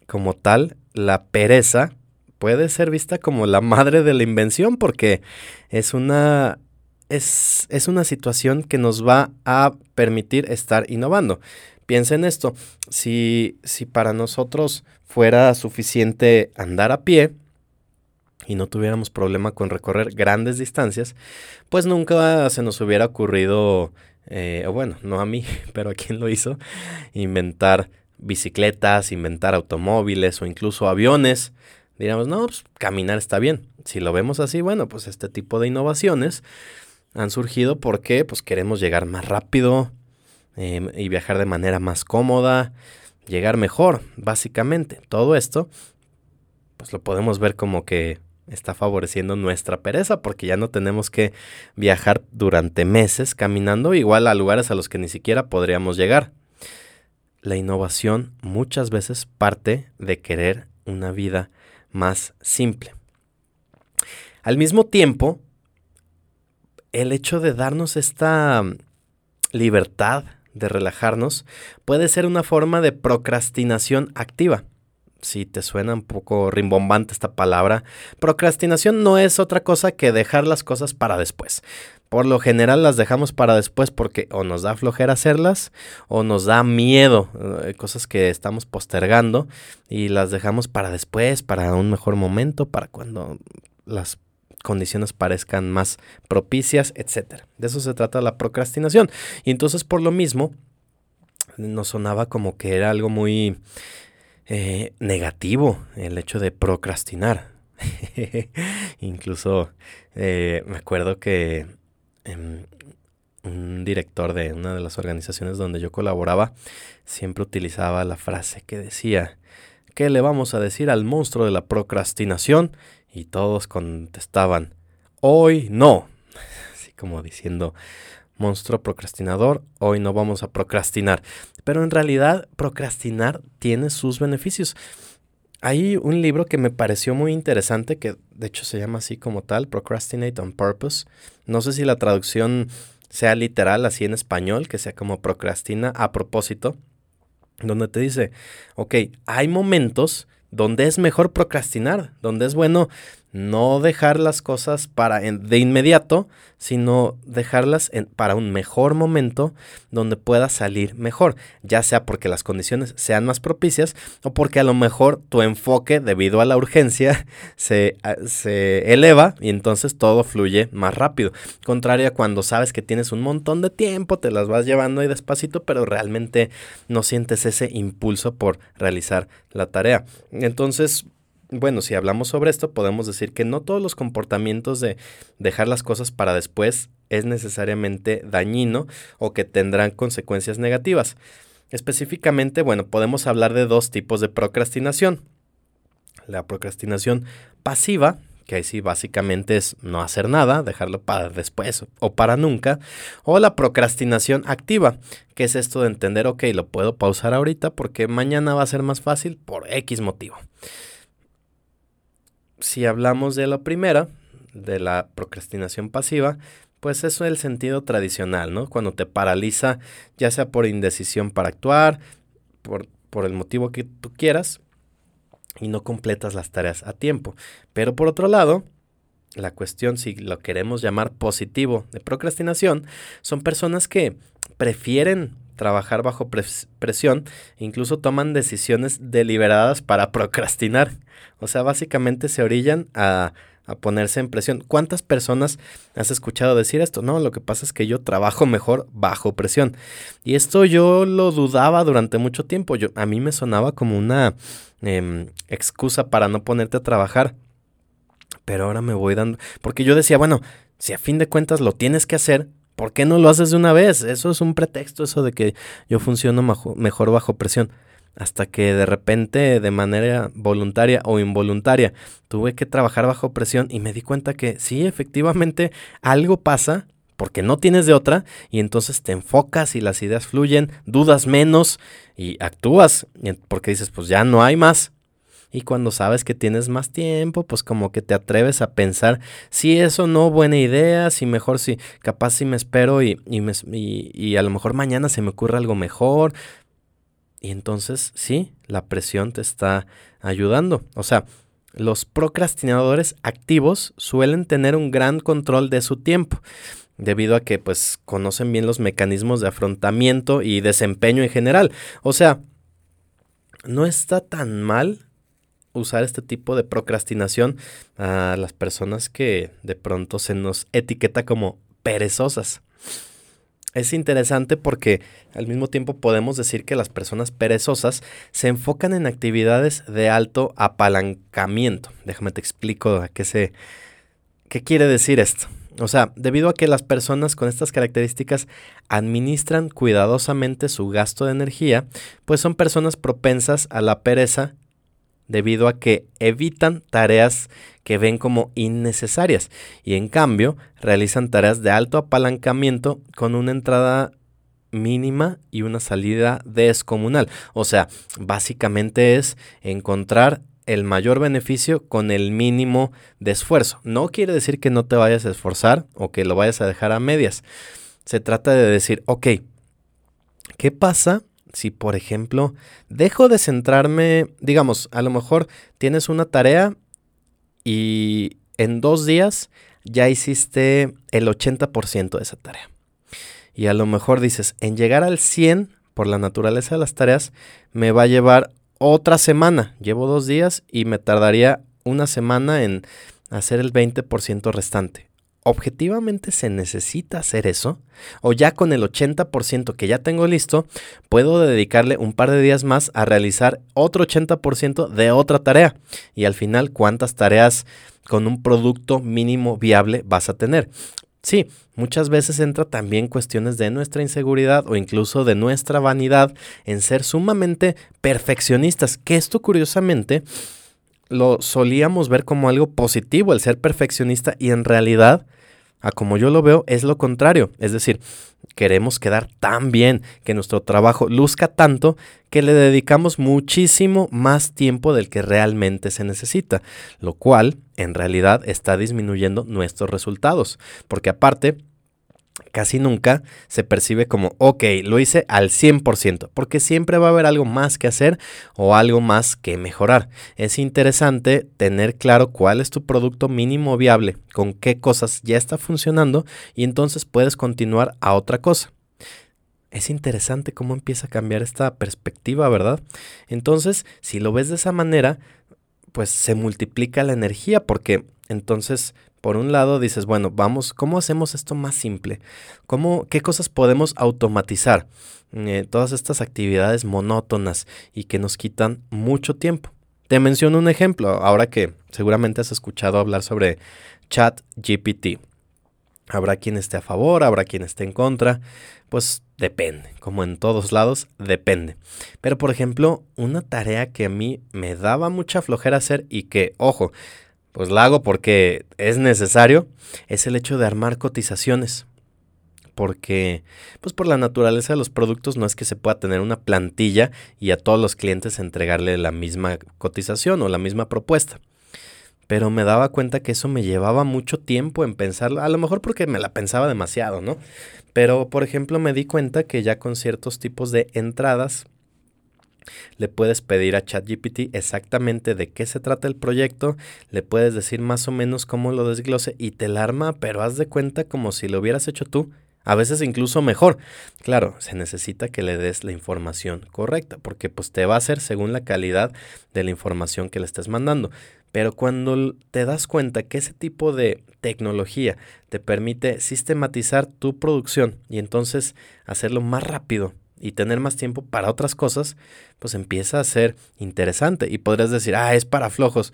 como tal, la pereza puede ser vista como la madre de la invención porque es una es, es, una situación que nos va a permitir estar innovando. Piensa en esto, si, si para nosotros fuera suficiente andar a pie y no tuviéramos problema con recorrer grandes distancias, pues nunca se nos hubiera ocurrido, eh, o bueno, no a mí, pero a quien lo hizo, inventar bicicletas, inventar automóviles o incluso aviones. Diríamos, no, pues caminar está bien. Si lo vemos así, bueno, pues este tipo de innovaciones han surgido porque pues queremos llegar más rápido, Em, y viajar de manera más cómoda, llegar mejor, básicamente. Todo esto, pues lo podemos ver como que está favoreciendo nuestra pereza porque ya no tenemos que viajar durante meses caminando igual a lugares a los que ni siquiera podríamos llegar. La innovación muchas veces parte de querer una vida más simple. Al mismo tiempo, el hecho de darnos esta libertad de relajarnos, puede ser una forma de procrastinación activa. Si te suena un poco rimbombante esta palabra, procrastinación no es otra cosa que dejar las cosas para después. Por lo general las dejamos para después porque o nos da flojera hacerlas o nos da miedo, eh, cosas que estamos postergando y las dejamos para después, para un mejor momento, para cuando las condiciones parezcan más propicias, etc. De eso se trata la procrastinación. Y entonces por lo mismo nos sonaba como que era algo muy eh, negativo el hecho de procrastinar. Incluso eh, me acuerdo que em, un director de una de las organizaciones donde yo colaboraba siempre utilizaba la frase que decía, ¿qué le vamos a decir al monstruo de la procrastinación? Y todos contestaban, hoy no. Así como diciendo, monstruo procrastinador, hoy no vamos a procrastinar. Pero en realidad procrastinar tiene sus beneficios. Hay un libro que me pareció muy interesante, que de hecho se llama así como tal, Procrastinate on Purpose. No sé si la traducción sea literal así en español, que sea como procrastina a propósito, donde te dice, ok, hay momentos donde es mejor procrastinar, donde es bueno no dejar las cosas para de inmediato, sino dejarlas para un mejor momento donde pueda salir mejor, ya sea porque las condiciones sean más propicias o porque a lo mejor tu enfoque debido a la urgencia se, se eleva y entonces todo fluye más rápido. Contrario a cuando sabes que tienes un montón de tiempo, te las vas llevando ahí despacito, pero realmente no sientes ese impulso por realizar la tarea. Entonces, bueno, si hablamos sobre esto, podemos decir que no todos los comportamientos de dejar las cosas para después es necesariamente dañino o que tendrán consecuencias negativas. Específicamente, bueno, podemos hablar de dos tipos de procrastinación. La procrastinación pasiva, que ahí sí básicamente es no hacer nada, dejarlo para después o para nunca, o la procrastinación activa, que es esto de entender, ok, lo puedo pausar ahorita porque mañana va a ser más fácil por X motivo si hablamos de la primera, de la procrastinación pasiva, pues eso es el sentido tradicional, ¿no? Cuando te paraliza, ya sea por indecisión para actuar, por, por el motivo que tú quieras, y no completas las tareas a tiempo. Pero por otro lado, la cuestión, si lo queremos llamar positivo de procrastinación, son personas que prefieren trabajar bajo presión, incluso toman decisiones deliberadas para procrastinar. O sea, básicamente se orillan a, a ponerse en presión. ¿Cuántas personas has escuchado decir esto? No, lo que pasa es que yo trabajo mejor bajo presión. Y esto yo lo dudaba durante mucho tiempo. Yo, a mí me sonaba como una em, excusa para no ponerte a trabajar. Pero ahora me voy dando... Porque yo decía, bueno, si a fin de cuentas lo tienes que hacer, ¿Por qué no lo haces de una vez? Eso es un pretexto, eso de que yo funciono mejor bajo presión. Hasta que de repente, de manera voluntaria o involuntaria, tuve que trabajar bajo presión y me di cuenta que sí, efectivamente, algo pasa porque no tienes de otra y entonces te enfocas y las ideas fluyen, dudas menos y actúas porque dices, pues ya no hay más, y cuando sabes que tienes más tiempo, pues como que te atreves a pensar si eso no buena idea, si mejor si capaz si me espero y, y, me, y, a lo mejor mañana se me ocurre algo mejor. Y entonces sí, la presión te está ayudando. O sea, los procrastinadores activos suelen tener un gran control de su tiempo debido a que pues conocen bien los mecanismos de afrontamiento y desempeño en general. O sea, no está tan mal usar este tipo de procrastinación a las personas que de pronto se nos etiqueta como perezosas. Es interesante porque al mismo tiempo podemos decir que las personas perezosas se enfocan en actividades de alto apalancamiento. Déjame te explico a qué se qué quiere decir esto. O sea, debido a que las personas con estas características administran cuidadosamente su gasto de energía, pues son personas propensas a la pereza debido a que evitan tareas que ven como innecesarias y en cambio realizan tareas de alto apalancamiento con una entrada mínima y una salida descomunal. O sea, básicamente es encontrar el mayor beneficio con el mínimo de esfuerzo. No quiere decir que no te vayas a esforzar o que lo vayas a dejar a medias. Se trata de decir, ok, ¿qué pasa si, por ejemplo, dejo de centrarme, digamos, a lo mejor tienes una tarea y en dos días ya hiciste el 80% de esa tarea. Y a lo mejor dices, en llegar al 100, por la naturaleza de las tareas, me va a llevar otra semana. Llevo dos días y me tardaría una semana en hacer el 20% restante objetivamente se necesita hacer eso, o ya con el 80% que ya tengo listo, puedo dedicarle un par de días más a realizar otro 80% de otra tarea. Y al final, ¿cuántas tareas con un producto mínimo viable vas a tener? Sí, muchas veces entra también cuestiones de nuestra inseguridad o incluso de nuestra vanidad en ser sumamente perfeccionistas, que esto curiosamente lo solíamos ver como algo positivo el ser perfeccionista y en realidad, a como yo lo veo, es lo contrario. Es decir, queremos quedar tan bien, que nuestro trabajo luzca tanto, que le dedicamos muchísimo más tiempo del que realmente se necesita, lo cual en realidad está disminuyendo nuestros resultados, porque aparte casi nunca se percibe como, ok, lo hice al 100%, porque siempre va a haber algo más que hacer o algo más que mejorar. Es interesante tener claro cuál es tu producto mínimo viable, con qué cosas ya está funcionando y entonces puedes continuar a otra cosa. Es interesante cómo empieza a cambiar esta perspectiva, ¿verdad? Entonces, si lo ves de esa manera, pues se multiplica la energía porque entonces por un lado dices, bueno, vamos, ¿cómo hacemos esto más simple? ¿Cómo, ¿Qué cosas podemos automatizar? Eh, todas estas actividades monótonas y que nos quitan mucho tiempo. Te menciono un ejemplo, ahora que seguramente has escuchado hablar sobre Chat GPT. Habrá quien esté a favor, habrá quien esté en contra, pues depende, como en todos lados, depende. Pero por ejemplo, una tarea que a mí me daba mucha flojera hacer y que, ojo, pues la hago porque es necesario, es el hecho de armar cotizaciones. Porque, pues por la naturaleza de los productos no es que se pueda tener una plantilla y a todos los clientes entregarle la misma cotización o la misma propuesta. Pero me daba cuenta que eso me llevaba mucho tiempo en pensarlo, a lo mejor porque me la pensaba demasiado, ¿no? Pero, por ejemplo, me di cuenta que ya con ciertos tipos de entradas, le puedes pedir a ChatGPT exactamente de qué se trata el proyecto, le puedes decir más o menos cómo lo desglose y te la arma, pero haz de cuenta como si lo hubieras hecho tú. A veces incluso mejor. Claro, se necesita que le des la información correcta, porque pues te va a hacer según la calidad de la información que le estés mandando. Pero cuando te das cuenta que ese tipo de tecnología te permite sistematizar tu producción y entonces hacerlo más rápido y tener más tiempo para otras cosas, pues empieza a ser interesante. Y podrías decir, ah, es para flojos.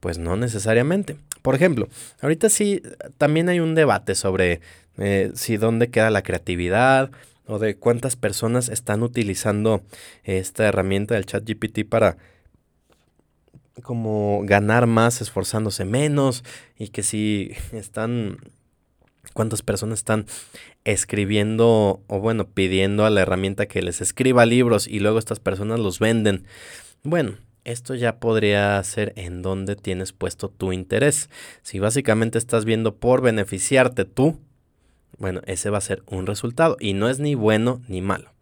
Pues no necesariamente. Por ejemplo, ahorita sí, también hay un debate sobre eh, si dónde queda la creatividad o de cuántas personas están utilizando esta herramienta del chat GPT para como ganar más esforzándose menos y que si están cuántas personas están escribiendo o bueno, pidiendo a la herramienta que les escriba libros y luego estas personas los venden. Bueno, esto ya podría ser en donde tienes puesto tu interés. Si básicamente estás viendo por beneficiarte tú, bueno, ese va a ser un resultado y no es ni bueno ni malo.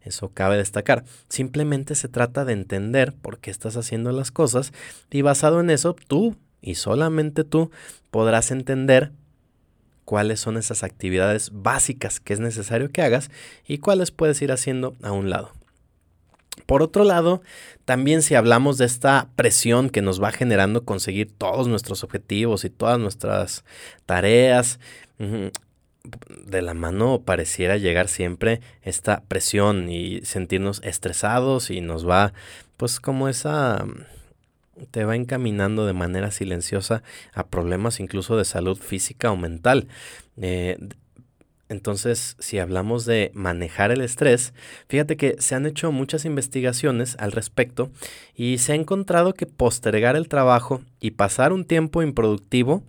Eso cabe destacar. Simplemente se trata de entender por qué estás haciendo las cosas y basado en eso tú y solamente tú podrás entender cuáles son esas actividades básicas que es necesario que hagas y cuáles puedes ir haciendo a un lado. Por otro lado, también si hablamos de esta presión que nos va generando conseguir todos nuestros objetivos y todas nuestras tareas, de la mano pareciera llegar siempre esta presión y sentirnos estresados y nos va pues como esa te va encaminando de manera silenciosa a problemas incluso de salud física o mental. Eh, entonces, si hablamos de manejar el estrés, fíjate que se han hecho muchas investigaciones al respecto y se ha encontrado que postergar el trabajo y pasar un tiempo improductivo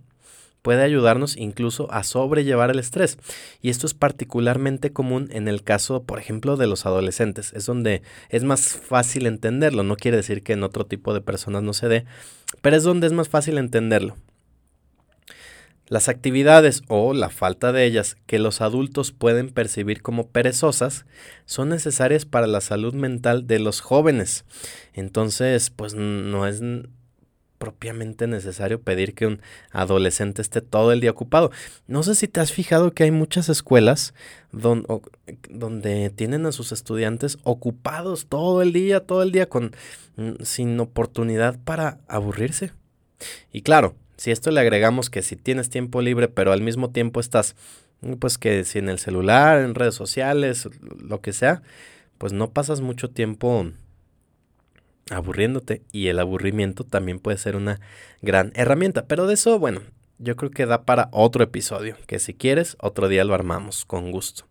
puede ayudarnos incluso a sobrellevar el estrés. Y esto es particularmente común en el caso, por ejemplo, de los adolescentes. Es donde es más fácil entenderlo. No quiere decir que en otro tipo de personas no se dé, pero es donde es más fácil entenderlo. Las actividades o la falta de ellas que los adultos pueden percibir como perezosas son necesarias para la salud mental de los jóvenes. Entonces, pues no es propiamente necesario pedir que un adolescente esté todo el día ocupado. No sé si te has fijado que hay muchas escuelas donde, tienen a sus estudiantes ocupados todo el día, todo el día, con, mm, sin oportunidad para aburrirse. Y claro, si esto le agregamos que si tienes tiempo libre, pero al mismo tiempo estás, mm, pues que si en el celular, en redes sociales, lo que sea, pues no pasas mucho tiempo aburriéndote y el aburrimiento también puede ser una gran herramienta. Pero de eso, bueno, yo creo que da para otro episodio, que si quieres, otro día lo armamos con gusto.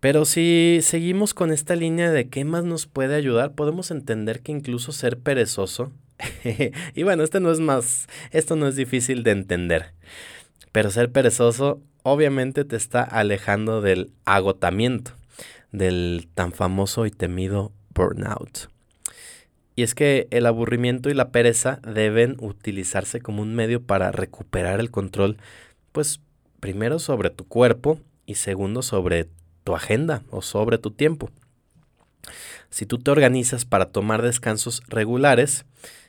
Pero si seguimos con esta línea de qué más nos puede ayudar, podemos entender que incluso ser perezoso y bueno, este no es más, esto no es difícil de entender. Pero ser perezoso obviamente te está alejando del agotamiento, del tan famoso y temido burnout. Y es que el aburrimiento y la pereza deben utilizarse como un medio para recuperar el control, pues primero sobre tu cuerpo y segundo sobre tu agenda o sobre tu tiempo. Si tú te organizas para tomar descansos regulares,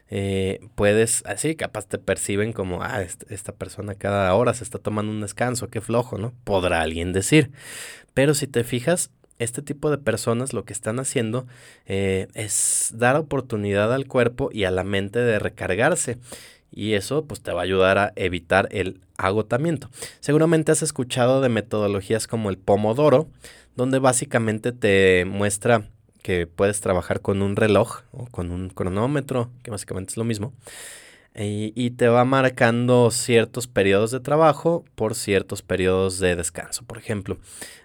eh, puedes, así capaz te perciben como, ah, esta persona cada hora se está tomando un descanso, qué flojo, ¿no? Podrá alguien decir. Pero si te fijas, este tipo de personas lo que están haciendo eh, es dar oportunidad al cuerpo y a la mente de recargarse. Y eso pues te va a ayudar a evitar el agotamiento. Seguramente has escuchado de metodologías como el Pomodoro, donde básicamente te muestra que puedes trabajar con un reloj o con un cronómetro, que básicamente es lo mismo, y, te va marcando ciertos periodos de trabajo por ciertos periodos de descanso. Por ejemplo,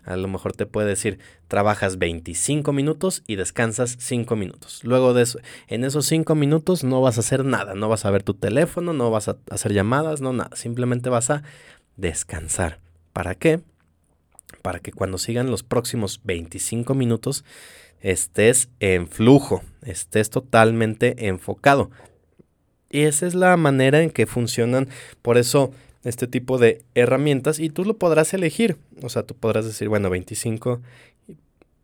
a lo mejor te puede decir, trabajas 25 minutos y descansas 5 minutos. Luego de eso, en esos 5 minutos no vas a hacer nada, no vas a ver tu teléfono, no vas a hacer llamadas, no nada, simplemente vas a descansar. ¿Para qué? Para que cuando sigan los próximos 25 minutos estés en flujo, estés totalmente enfocado. Y esa es la manera en que funcionan, por eso este tipo de herramientas y tú lo podrás elegir. O sea, tú podrás decir, bueno, 25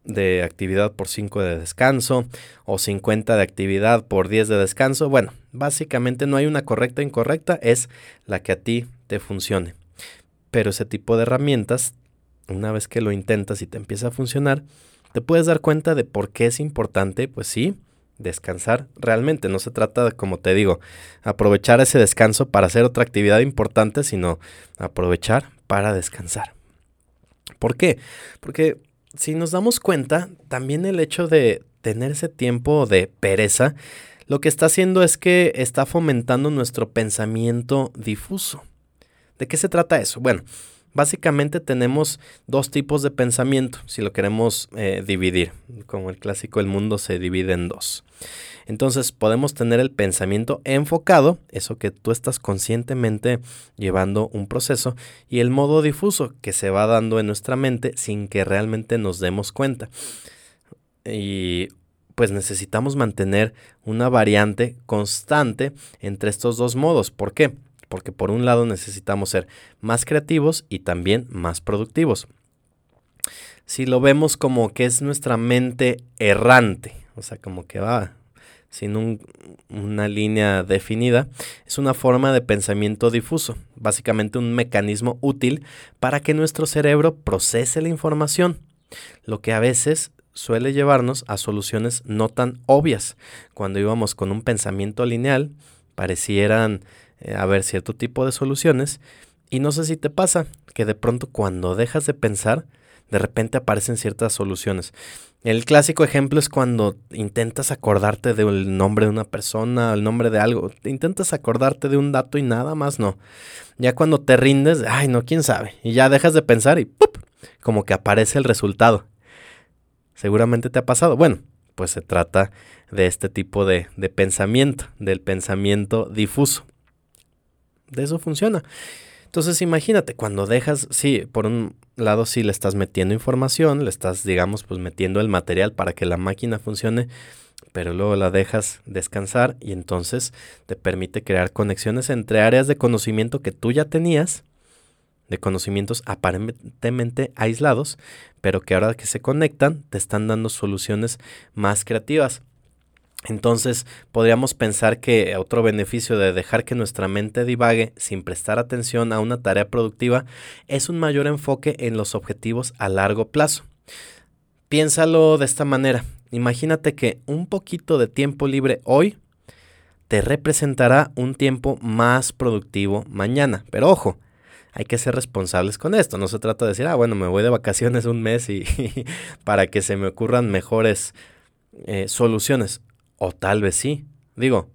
de actividad por 5 de descanso o 50 de actividad por 10 de descanso. Bueno, básicamente no hay una correcta e incorrecta, es la que a ti te funcione. Pero ese tipo de herramientas, una vez que lo intentas y te empieza a funcionar, te puedes dar cuenta de por qué es importante, pues sí, descansar realmente. No se trata de, como te digo, aprovechar ese descanso para hacer otra actividad importante, sino aprovechar para descansar. ¿Por qué? Porque si nos damos cuenta, también el hecho de tener ese tiempo de pereza, lo que está haciendo es que está fomentando nuestro pensamiento difuso. ¿De qué se trata eso? Bueno, Básicamente tenemos dos tipos de pensamiento, si lo queremos eh, dividir. Como el clásico, el mundo se divide en dos. Entonces podemos tener el pensamiento enfocado, eso que tú estás conscientemente llevando un proceso, y el modo difuso que se va dando en nuestra mente sin que realmente nos demos cuenta. Y pues necesitamos mantener una variante constante entre estos dos modos. ¿Por qué? Porque por un lado necesitamos ser más creativos y también más productivos. Si lo vemos como que es nuestra mente errante, o sea, como que va sin una línea definida, es una forma de pensamiento difuso, básicamente un mecanismo útil para que nuestro cerebro procese la información, lo que a veces suele llevarnos a soluciones no tan obvias. Cuando íbamos con un pensamiento lineal, parecieran eh, haber cierto tipo de soluciones. Y no sé si te pasa que de pronto cuando dejas de pensar, de repente aparecen ciertas soluciones. El clásico ejemplo es cuando intentas acordarte del nombre de una persona, el nombre de algo, intentas acordarte de un dato y nada más no. Ya cuando te rindes, ay no, quién sabe, y ya dejas de pensar y ¡pup! como que aparece el resultado. Seguramente te ha pasado. Bueno, pues se trata de este tipo de, de pensamiento, del pensamiento difuso de eso funciona. Entonces imagínate, cuando dejas, sí, por un lado sí le estás metiendo información, le estás, digamos, pues metiendo el material para que la máquina funcione, pero luego la dejas descansar y entonces te permite crear conexiones entre áreas de conocimiento que tú ya tenías, de conocimientos aparentemente aislados, pero que ahora que se conectan te están dando soluciones más creativas. Entonces podríamos pensar que otro beneficio de dejar que nuestra mente divague sin prestar atención a una tarea productiva es un mayor enfoque en los objetivos a largo plazo. Piénsalo de esta manera. Imagínate que un poquito de tiempo libre hoy te representará un tiempo más productivo mañana. Pero ojo, hay que ser responsables con esto. No se trata de decir, ah, bueno, me voy de vacaciones un mes y para que se me ocurran mejores eh, soluciones. O tal vez sí. Digo,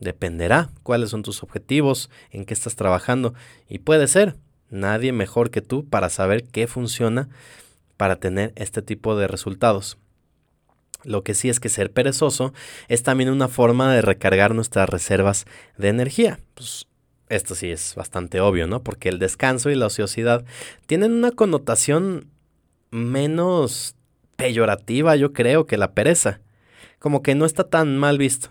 dependerá cuáles son tus objetivos, en qué estás trabajando. Y puede ser nadie mejor que tú para saber qué funciona para tener este tipo de resultados. Lo que sí es que ser perezoso es también una forma de recargar nuestras reservas de energía. Pues esto sí es bastante obvio, ¿no? Porque el descanso y la ociosidad tienen una connotación menos peyorativa, yo creo, que la pereza. Como que no está tan mal visto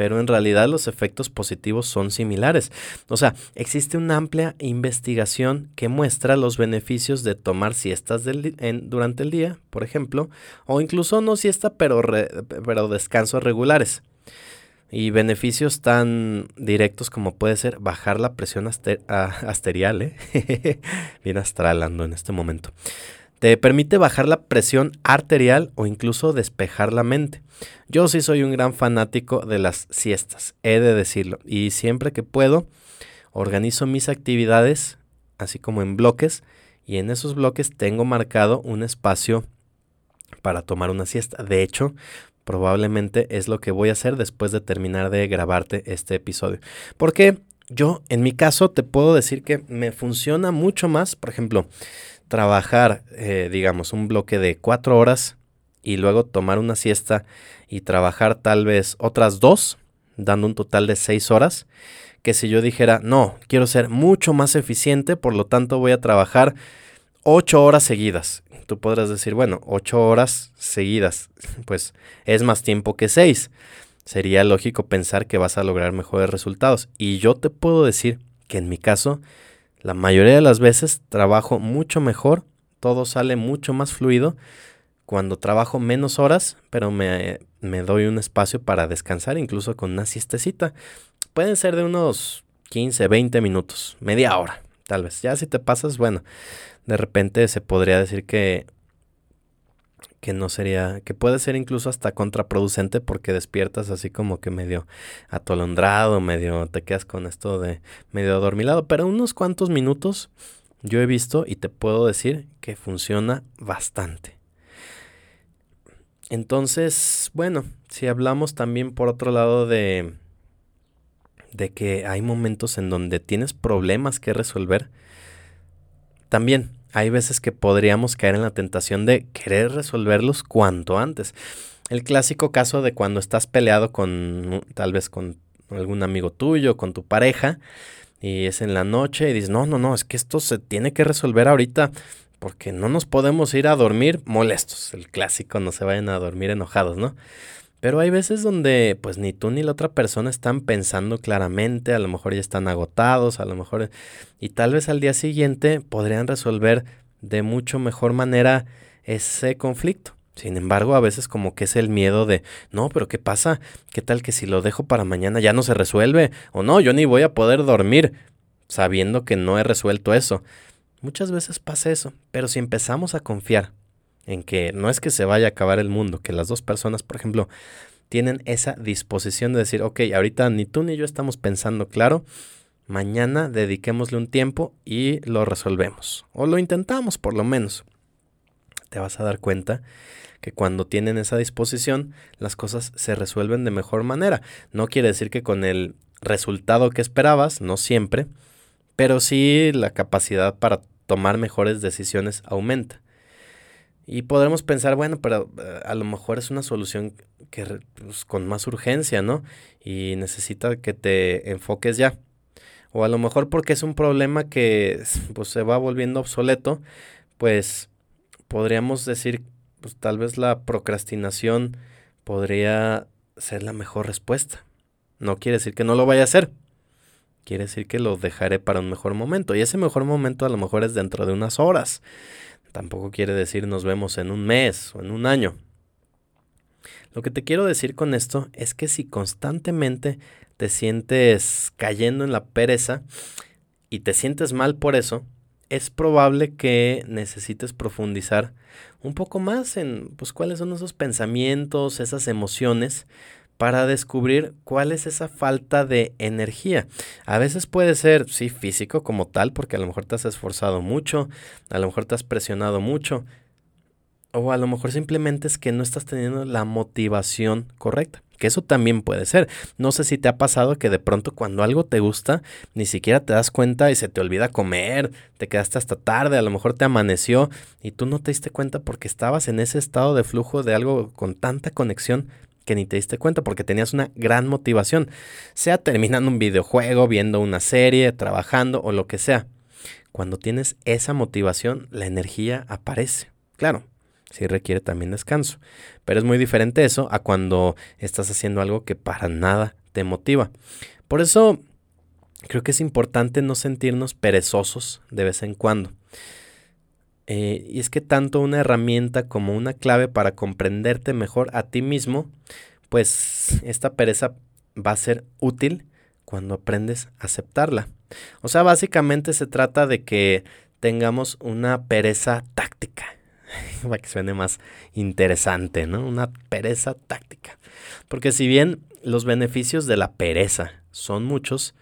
pero en realidad los efectos positivos son similares. O sea, existe una amplia investigación que muestra los beneficios de tomar siestas durante el día, por ejemplo, o incluso no siesta, pero, pero descansos regulares. Y beneficios tan directos como puede ser bajar la presión asterial, ¿eh? bien astral ando en este momento. Te permite bajar la presión arterial o incluso despejar la mente. Yo sí soy un gran fanático de las siestas, he de decirlo, y siempre que puedo organizo mis actividades así como en bloques y en esos bloques tengo marcado un espacio para tomar una siesta. De hecho, probablemente es lo que voy a hacer después de terminar de grabarte este episodio. Porque yo, en mi caso, te puedo decir que me funciona mucho más, por ejemplo, trabajar, eh, digamos, un bloque de cuatro horas y luego tomar una siesta y trabajar tal vez otras dos, dando un total de seis horas, que si yo dijera, no, quiero ser mucho más eficiente, por lo tanto voy a trabajar ocho horas seguidas. Tú podrás decir, bueno, ocho horas seguidas, pues es más tiempo que seis. Sería lógico pensar que vas a lograr mejores resultados. Y yo te puedo decir que en mi caso, la mayoría de las veces trabajo mucho mejor, todo sale mucho más fluido cuando trabajo menos horas, pero me, me doy un espacio para descansar, incluso con una siestecita. Pueden ser de unos 15, 20 minutos, media hora, tal vez. Ya si te pasas, bueno, de repente se podría decir que que no sería, que puede ser incluso hasta contraproducente porque despiertas así como que medio atolondrado, medio te quedas con esto de medio adormilado, pero unos cuantos minutos yo he visto y te puedo decir que funciona bastante. Entonces, bueno, si hablamos también por otro lado de de que hay momentos en donde tienes problemas que resolver, también hay veces que podríamos caer en la tentación de querer resolverlos cuanto antes. El clásico caso de cuando estás peleado con tal vez con algún amigo tuyo, con tu pareja, y es en la noche y dices, no, no, no, es que esto se tiene que resolver ahorita porque no nos podemos ir a dormir molestos. El clásico, no se vayan a dormir enojados, ¿no? Pero hay veces donde pues ni tú ni la otra persona están pensando claramente, a lo mejor ya están agotados, a lo mejor y tal vez al día siguiente podrían resolver de mucho mejor manera ese conflicto. Sin embargo, a veces como que es el miedo de, no, pero ¿qué pasa? ¿Qué tal que si lo dejo para mañana ya no se resuelve? O no, yo ni voy a poder dormir sabiendo que no he resuelto eso. Muchas veces pasa eso, pero si empezamos a confiar en que no es que se vaya a acabar el mundo, que las dos personas, por ejemplo, tienen esa disposición de decir, ok, ahorita ni tú ni yo estamos pensando claro, mañana dediquémosle un tiempo y lo resolvemos, o lo intentamos por lo menos. Te vas a dar cuenta que cuando tienen esa disposición, las cosas se resuelven de mejor manera. No quiere decir que con el resultado que esperabas, no siempre, pero sí la capacidad para tomar mejores decisiones aumenta. Y podremos pensar, bueno, pero eh, a lo mejor es una solución que pues, con más urgencia, ¿no? Y necesita que te enfoques ya. O a lo mejor porque es un problema que pues, se va volviendo obsoleto, pues podríamos decir, pues tal vez la procrastinación podría ser la mejor respuesta. No quiere decir que no lo vaya a hacer. Quiere decir que lo dejaré para un mejor momento. Y ese mejor momento a lo mejor es dentro de unas horas. Tampoco quiere decir nos vemos en un mes o en un año. Lo que te quiero decir con esto es que si constantemente te sientes cayendo en la pereza y te sientes mal por eso, es probable que necesites profundizar un poco más en pues cuáles son esos pensamientos, esas emociones para descubrir cuál es esa falta de energía. A veces puede ser, sí, físico como tal, porque a lo mejor te has esforzado mucho, a lo mejor te has presionado mucho. O a lo mejor simplemente es que no estás teniendo la motivación correcta. Que eso también puede ser. No sé si te ha pasado que de pronto cuando algo te gusta, ni siquiera te das cuenta y se te olvida comer, te quedaste hasta tarde, a lo mejor te amaneció y tú no te diste cuenta porque estabas en ese estado de flujo de algo con tanta conexión que ni te diste cuenta porque tenías una gran motivación, sea terminando un videojuego, viendo una serie, trabajando o lo que sea. Cuando tienes esa motivación, la energía aparece. Claro, sí requiere también descanso. Pero es muy diferente eso a cuando estás haciendo algo que para nada te motiva. Por eso creo que es importante no sentirnos perezosos de vez en cuando. Eh, y es que tanto una herramienta como una clave para comprenderte mejor a ti mismo, pues esta pereza va a ser útil cuando aprendes a aceptarla. O sea, básicamente se trata de que tengamos una pereza táctica para que suene más interesante, ¿no? Una pereza táctica. Porque si bien los beneficios de la pereza son muchos,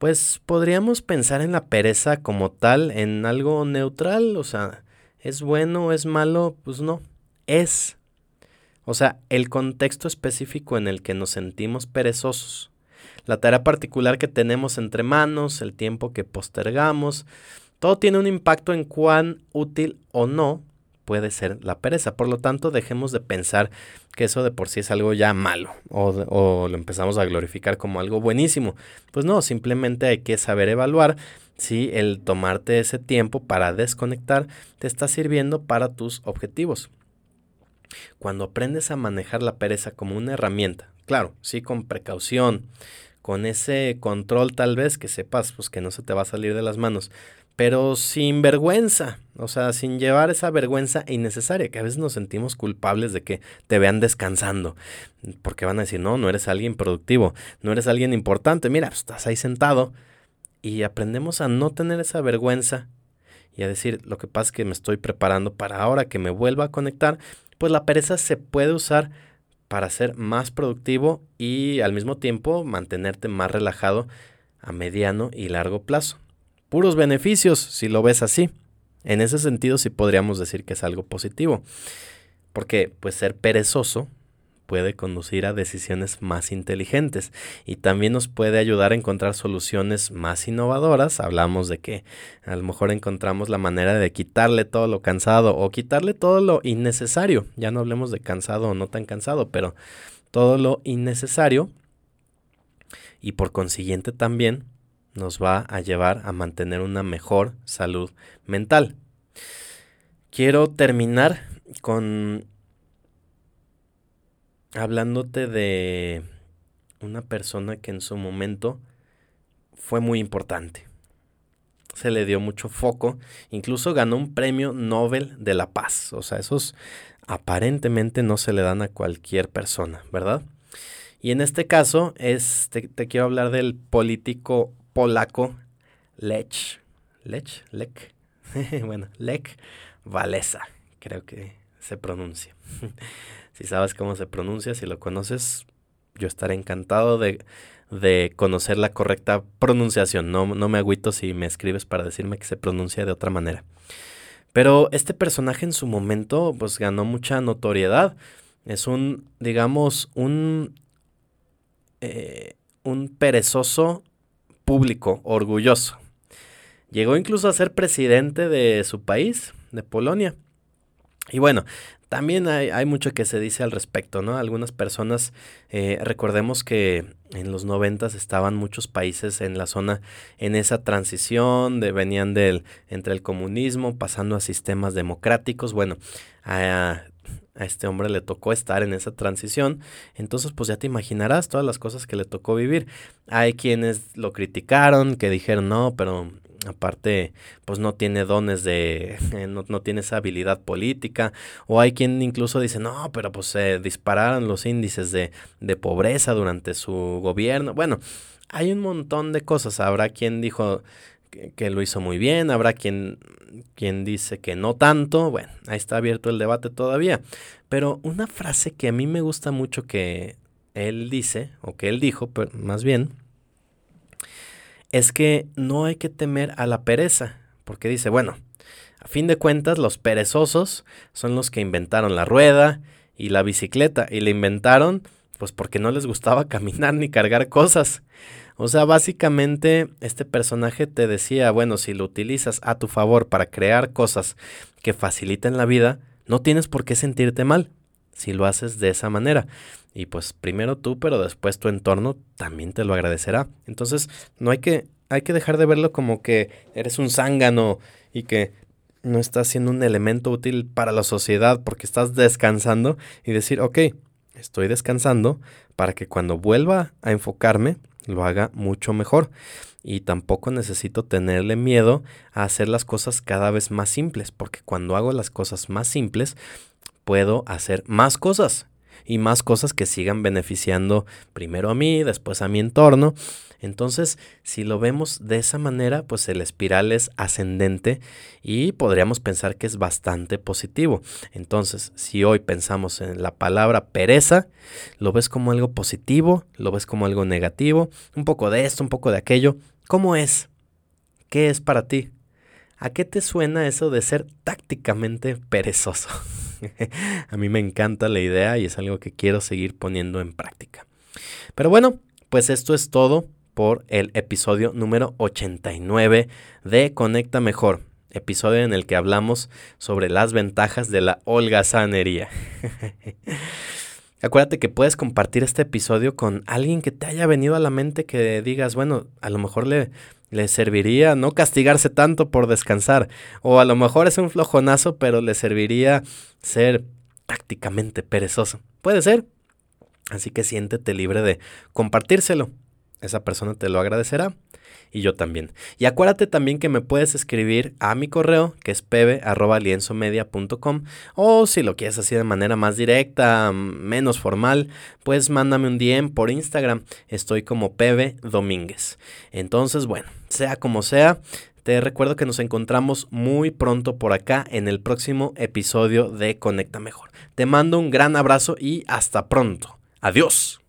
pues podríamos pensar en la pereza como tal, en algo neutral, o sea, ¿es bueno es malo? Pues no, es. O sea, el contexto específico en el que nos sentimos perezosos, la tarea particular que tenemos entre manos, el tiempo que postergamos, todo tiene un impacto en cuán útil o no puede ser la pereza. Por lo tanto, dejemos de pensar que eso de por sí es algo ya malo o, lo empezamos a glorificar como algo buenísimo. Pues no, simplemente hay que saber evaluar si el tomarte ese tiempo para desconectar te está sirviendo para tus objetivos. Cuando aprendes a manejar la pereza como una herramienta, claro, sí con precaución, con ese control tal vez que sepas pues que no se te va a salir de las manos, pero sin vergüenza, o sea, sin llevar esa vergüenza innecesaria, que a veces nos sentimos culpables de que te vean descansando, porque van a decir, no, no eres alguien productivo, no eres alguien importante, mira, pues, estás ahí sentado y aprendemos a no tener esa vergüenza y a decir, lo que pasa es que me estoy preparando para ahora que me vuelva a conectar, pues la pereza se puede usar para ser más productivo y al mismo tiempo mantenerte más relajado a mediano y largo plazo puros beneficios, si lo ves así. En ese sentido sí podríamos decir que es algo positivo, porque pues ser perezoso puede conducir a decisiones más inteligentes y también nos puede ayudar a encontrar soluciones más innovadoras. Hablamos de que a lo mejor encontramos la manera de quitarle todo lo cansado o quitarle todo lo innecesario. Ya no hablemos de cansado o no tan cansado, pero todo lo innecesario y por consiguiente también nos va a llevar a mantener una mejor salud mental. Quiero terminar con hablándote de una persona que en su momento fue muy importante. Se le dio mucho foco, incluso ganó un premio Nobel de la Paz. O sea, esos aparentemente no se le dan a cualquier persona, ¿verdad? Y en este caso, es, te, te quiero hablar del político polaco Lech, Lech, Lech, bueno, Lech Walesa, creo que se pronuncia. si sabes cómo se pronuncia, si lo conoces, yo estaré encantado de, de conocer la correcta pronunciación. No, no me agüito si me escribes para decirme que se pronuncia de otra manera. Pero este personaje en su momento pues ganó mucha notoriedad. Es un, digamos, un, eh, un perezoso público, orgulloso. Llegó incluso a ser presidente de su país, de Polonia. Y bueno, también hay, mucho que se dice al respecto, ¿no? Algunas personas, eh, recordemos que en los noventas estaban muchos países en la zona, en esa transición, de, venían del, entre el comunismo, pasando a sistemas democráticos. Bueno, a, a este hombre le tocó estar en esa transición, entonces pues ya te imaginarás todas las cosas que le tocó vivir. Hay quienes lo criticaron, que dijeron, no, pero aparte pues no tiene dones de, no, tiene esa habilidad política, o hay quien incluso dice, no, pero pues se dispararon los índices de, de pobreza durante su gobierno. Bueno, hay un montón de cosas, habrá quien dijo, que, lo hizo muy bien, habrá quien, quien dice que no tanto, bueno, ahí está abierto el debate todavía. Pero una frase que a mí me gusta mucho que él dice, o que él dijo, pero más bien, es que no hay que temer a la pereza, porque dice, bueno, A fin de cuentas, los perezosos son los que inventaron la rueda y la bicicleta y la inventaron pues porque no les gustaba caminar ni cargar cosas. O sea, básicamente este personaje te decía, bueno, si lo utilizas a tu favor para crear cosas que faciliten la vida, no tienes por qué sentirte mal si lo haces de esa manera. Y pues primero tú, pero después tu entorno también te lo agradecerá. Entonces, no hay que, hay que dejar de verlo como que eres un zángano y que no estás siendo un elemento útil para la sociedad porque estás descansando y decir, ok, estoy descansando para que cuando vuelva a enfocarme lo haga mucho mejor. Y tampoco necesito tenerle miedo a hacer las cosas cada vez más simples, porque cuando hago las cosas más simples, puedo hacer más cosas y más cosas que sigan beneficiando primero a mí, después a mi entorno. Entonces, si lo vemos de esa manera, pues el espiral es ascendente y podríamos pensar que es bastante positivo. Entonces, si hoy pensamos en la palabra pereza, lo ves como algo positivo, lo ves como algo negativo, un poco de esto, un poco de aquello. ¿Cómo es? ¿Qué es para ti? ¿A qué te suena eso de ser tácticamente perezoso? a mí me encanta la idea y es algo que quiero seguir poniendo en práctica. Pero bueno, pues esto es todo por el episodio número 89 de Conecta Mejor, episodio en el que hablamos sobre las ventajas de la holgazanería. Acuérdate que puedes compartir este episodio con alguien que te haya venido a la mente que digas, bueno, a lo mejor le, le serviría no castigarse tanto por descansar. O a lo mejor es un flojonazo, pero le serviría ser tácticamente perezoso. Puede ser. Así que siéntete libre de compartírselo. Esa persona te lo agradecerá y yo también. Y acuérdate también que me puedes escribir a mi correo, que es pebe.lienzomedia.com, o si lo quieres así de manera más directa, menos formal, pues mándame un DM por Instagram. Estoy como Pebe Domínguez. Entonces, bueno, sea como sea, te recuerdo que nos encontramos muy pronto por acá en el próximo episodio de Conecta Mejor. Te mando un gran abrazo y hasta pronto. Adiós.